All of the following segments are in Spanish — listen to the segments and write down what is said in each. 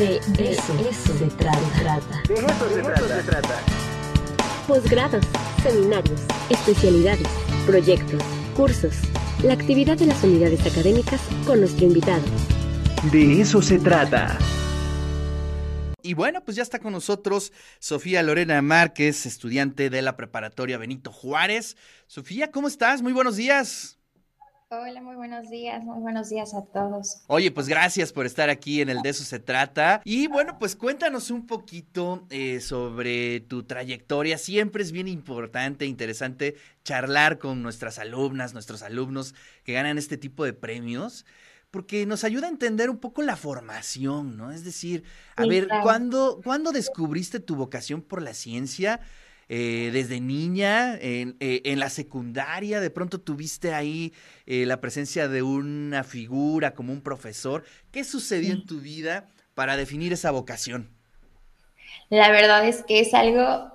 De eso, se trata. De eso se trata. Posgrados, seminarios, especialidades, proyectos, cursos, la actividad de las unidades académicas con nuestro invitado. De eso se trata. Y bueno, pues ya está con nosotros Sofía Lorena Márquez, estudiante de la preparatoria Benito Juárez. Sofía, ¿cómo estás? Muy buenos días. Hola, muy buenos días, muy buenos días a todos. Oye, pues gracias por estar aquí en el De eso se trata. Y bueno, pues cuéntanos un poquito eh, sobre tu trayectoria. Siempre es bien importante, interesante charlar con nuestras alumnas, nuestros alumnos que ganan este tipo de premios porque nos ayuda a entender un poco la formación, ¿no? Es decir, a ver, ¿cuándo, ¿cuándo descubriste tu vocación por la ciencia? Eh, desde niña, en, eh, en, la secundaria, de pronto tuviste ahí eh, la presencia de una figura como un profesor. ¿Qué sucedió en tu vida para definir esa vocación? La verdad es que es algo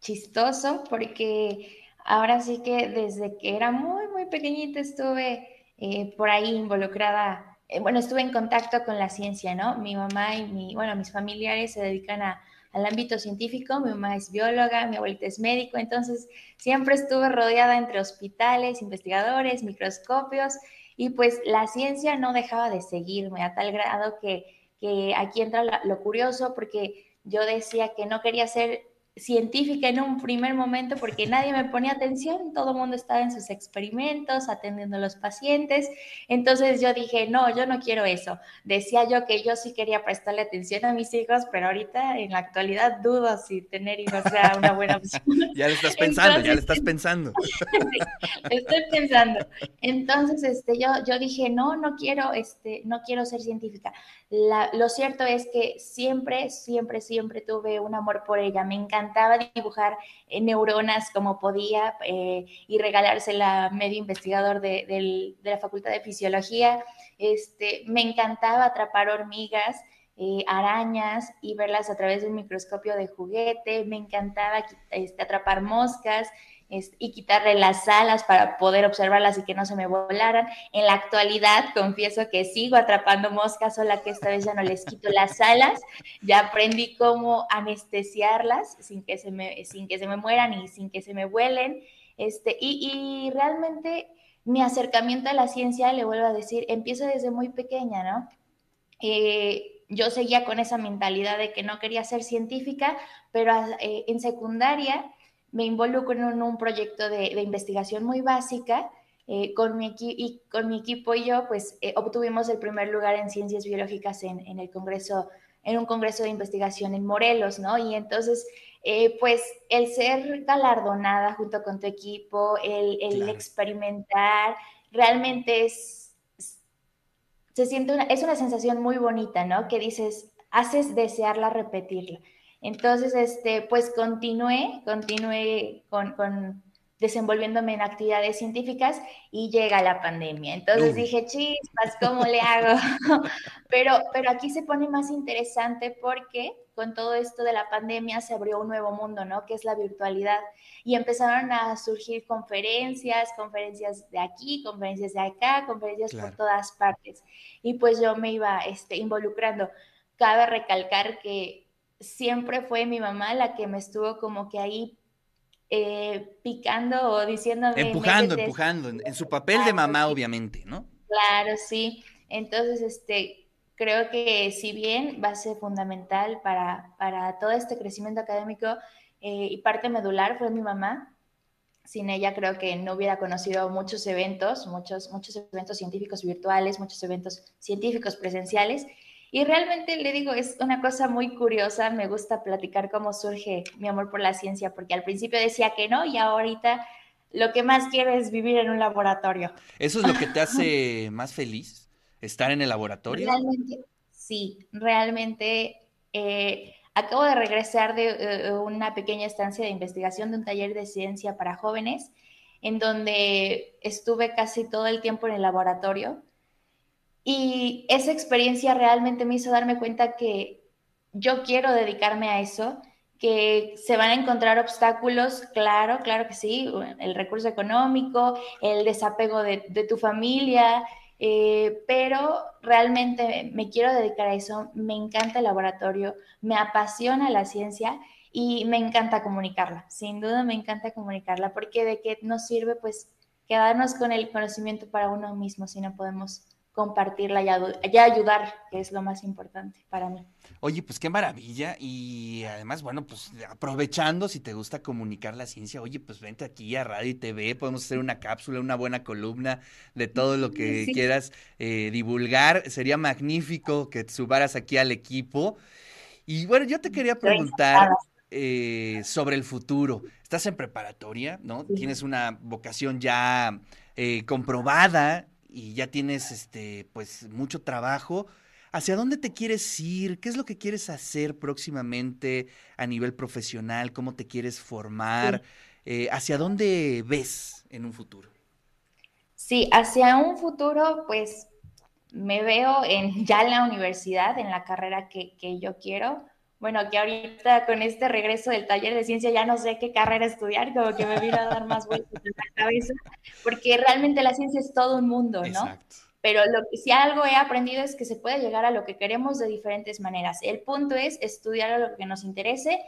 chistoso porque ahora sí que desde que era muy, muy pequeñita estuve por ahí involucrada, bueno, estuve en contacto con la ciencia, ¿no? Mi mamá y mi, bueno, mis familiares se dedican a al ámbito científico. Mi mamá es bióloga, mi abuelita es médico, entonces siempre estuve rodeada entre hospitales, investigadores, microscopios y pues la ciencia no dejaba de seguirme a tal grado que, que aquí entra lo curioso porque yo decía que no quería ser científica en un primer momento porque nadie me ponía atención, todo el mundo estaba en sus experimentos, atendiendo a los pacientes. Entonces yo dije, no, yo no quiero eso. Decía yo que yo sí quería prestarle atención a mis hijos, pero ahorita en la actualidad dudo si tener hijos sea una buena opción. ya le estás pensando, ya le estás pensando. estoy pensando. Entonces, este, yo, yo dije, no, no quiero, este, no quiero ser científica. lo cierto es que siempre, siempre, siempre tuve un amor por ella. Me encanta encantaba dibujar eh, neuronas como podía eh, y regalársela a medio investigador de, la Facultad de Fisiología. Este, me encantaba atrapar hormigas. Eh, arañas y verlas a través de un microscopio de juguete. Me encantaba este, atrapar moscas y quitarle las alas para poder observarlas y que no se me volaran. En la actualidad, confieso que sigo atrapando moscas, solo que esta vez ya no les quito las alas. Ya aprendí cómo anestesiarlas sin que se me, sin que se me mueran y sin que se me vuelen. Este, y, realmente mi acercamiento a la ciencia, le vuelvo a decir, empieza desde muy pequeña, ¿no? Eh, yo seguía con esa mentalidad de que no quería ser científica, pero eh, en secundaria me involucro en un, proyecto de, investigación muy básica. Eh, con, mi y con mi equipo y yo, pues eh, obtuvimos el primer lugar en ciencias biológicas en, en, el congreso, en un congreso de investigación en Morelos, ¿no? Y entonces, eh, pues el ser galardonada junto con tu equipo, el, el experimentar, realmente es, se siente una, es una sensación muy bonita, ¿no? Que dices, haces desearla repetirla. Entonces, este, pues continué, continué con, desenvolviéndome en actividades científicas y llega la pandemia. Entonces dije, chispas, ¿cómo le hago? pero, pero aquí se pone más interesante porque con todo esto de la pandemia se abrió un nuevo mundo, ¿no? Que es la virtualidad. Y empezaron a surgir conferencias, conferencias de aquí, conferencias de acá, conferencias por todas partes. Y pues yo me iba este, involucrando. Cabe recalcar que siempre fue mi mamá la que me estuvo como que ahí eh, picando o diciéndome. Empujando, empujando, en, su papel de mamá, obviamente, ¿no? Claro, sí. Entonces, este, creo que si bien va a ser fundamental para, para todo este crecimiento académico eh, y parte medular fue mi mamá, sin ella creo que no hubiera conocido muchos eventos, muchos, muchos eventos científicos virtuales, muchos eventos científicos presenciales y realmente le digo, es una cosa muy curiosa, me gusta platicar cómo surge mi amor por la ciencia, porque al principio decía que no y ahorita lo que más quiero es vivir en un laboratorio. ¿Eso es lo que te hace más feliz? ¿Estar en el laboratorio? Realmente, sí, realmente eh, acabo de regresar de eh, una pequeña estancia de investigación de un taller de ciencia para jóvenes, en donde estuve casi todo el tiempo en el laboratorio y esa experiencia realmente me hizo darme cuenta que yo quiero dedicarme a eso, que se van a encontrar obstáculos, claro, claro que sí, el recurso económico, el desapego de, tu familia, eh, pero realmente me quiero dedicar a eso, me encanta el laboratorio, me apasiona la ciencia y me encanta comunicarla, sin duda me encanta comunicarla, porque de qué nos sirve pues quedarnos con el conocimiento para uno mismo si no podemos compartirla y, ayudar, que es lo más importante para mí. Oye, pues qué maravilla y además, bueno, pues aprovechando si te gusta comunicar la ciencia, oye, pues vente aquí a Radio y TV, podemos hacer una cápsula, una buena columna de todo lo que quieras eh, divulgar, sería magnífico que te subaras aquí al equipo. Y bueno, yo te quería preguntar eh, sobre el futuro. Estás en preparatoria, ¿no? Tienes una vocación ya eh, comprobada y ya tienes este pues mucho trabajo. ¿Hacia dónde te quieres ir? ¿Qué es lo que quieres hacer próximamente a nivel profesional? ¿Cómo te quieres formar? Eh, ¿Hacia dónde ves en un futuro? Sí, hacia un futuro, pues me veo en, ya en la universidad, en la carrera que, que yo quiero bueno, que ahorita con este regreso del taller de ciencia ya no sé qué carrera estudiar, como que me vino a dar más vueltas en la cabeza, porque realmente la ciencia es todo un mundo, ¿no? Exacto. Pero lo que, si algo he aprendido es que se puede llegar a lo que queremos de diferentes maneras. El punto es estudiar a lo que nos interese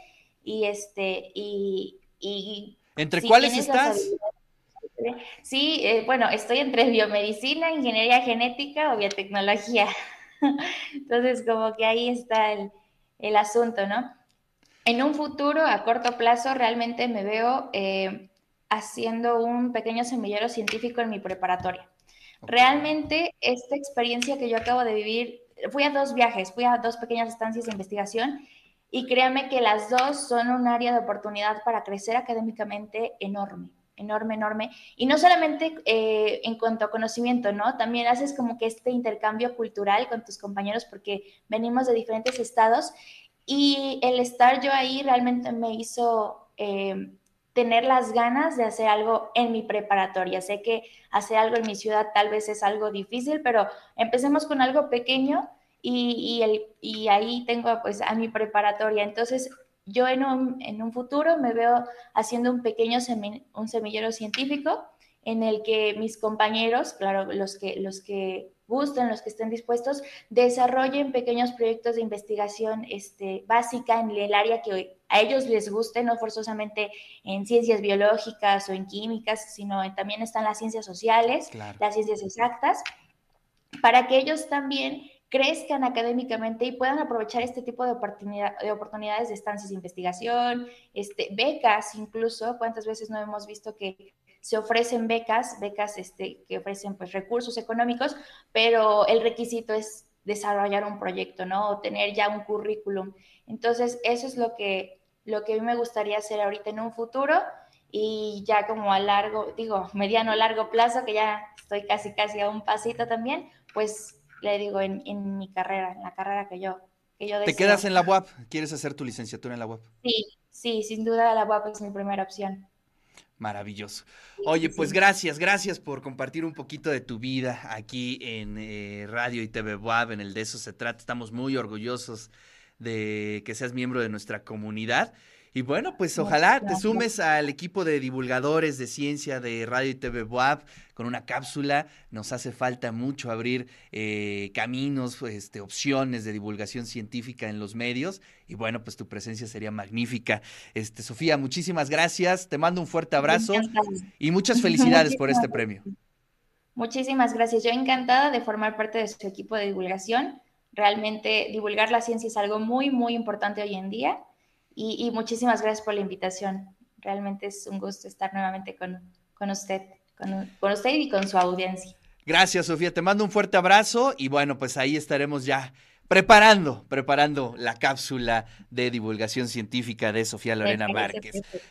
y este y, y ¿Entre cuáles estás? Sí, eh, bueno, estoy entre biomedicina, ingeniería genética o biotecnología. Entonces, como que ahí está el, el asunto, ¿no? En un futuro, a corto plazo, realmente me veo eh, haciendo un pequeño semillero científico en mi preparatoria. Realmente, esta experiencia que yo acabo de vivir, fui a dos viajes, fui a dos pequeñas estancias de investigación y créanme que las dos son un área de oportunidad para crecer académicamente enorme enorme, enorme. Y no solamente eh, en cuanto a conocimiento, ¿no? También haces como que este intercambio cultural con tus compañeros porque venimos de diferentes estados y el estar yo ahí realmente me hizo eh, tener las ganas de hacer algo en mi preparatoria. Sé que hacer algo en mi ciudad tal vez es algo difícil, pero empecemos con algo pequeño y, y, el, y ahí tengo pues a mi preparatoria. Entonces yo en un, en un futuro me veo haciendo un pequeño un semillero científico en el que mis compañeros, claro, los que, los que gusten, los que estén dispuestos, desarrollen pequeños proyectos de investigación este, básica en el área que a ellos les guste, no forzosamente en ciencias biológicas o en químicas, sino también están las ciencias sociales, las ciencias exactas, para que ellos también crezcan académicamente y puedan aprovechar este tipo de, de oportunidades de estancias de investigación, este, becas incluso, cuántas veces no hemos visto que se ofrecen becas, becas este, que ofrecen pues recursos económicos, pero el requisito es desarrollar un proyecto, ¿no? O tener ya un currículum. Entonces, eso es lo que, lo que a mí me gustaría hacer ahorita en un futuro y ya como a largo, digo, mediano largo plazo, que ya estoy casi, casi a un pasito también, pues le digo, en, en mi carrera, en la carrera que yo, que yo deseo. ¿Te quedas en la UAP? ¿Quieres hacer tu licenciatura en la UAP? Sí, sí, sin duda la UAP es mi primera opción. Maravilloso. Oye, pues gracias, gracias por compartir un poquito de tu vida aquí en eh, Radio y TV WAP, en el de eso se trata. Estamos muy orgullosos de que seas miembro de nuestra comunidad. Y bueno, pues ojalá te sumes al equipo de divulgadores de ciencia de Radio y TV WAP con una cápsula. Nos hace falta mucho abrir eh, caminos, este, opciones de divulgación científica en los medios. Y bueno, pues tu presencia sería magnífica. Este, Sofía, muchísimas gracias. Te mando un fuerte abrazo y muchas felicidades por este premio. Muchísimas gracias. Yo encantada de formar parte de su equipo de divulgación. Realmente divulgar la ciencia es algo muy, muy importante hoy en día y, muchísimas gracias por la invitación. Realmente es un gusto estar nuevamente con, con usted, con, con usted y con su audiencia. Gracias, Sofía. Te mando un fuerte abrazo y bueno, pues ahí estaremos ya preparando, preparando la cápsula de divulgación científica de Sofía Lorena Márquez.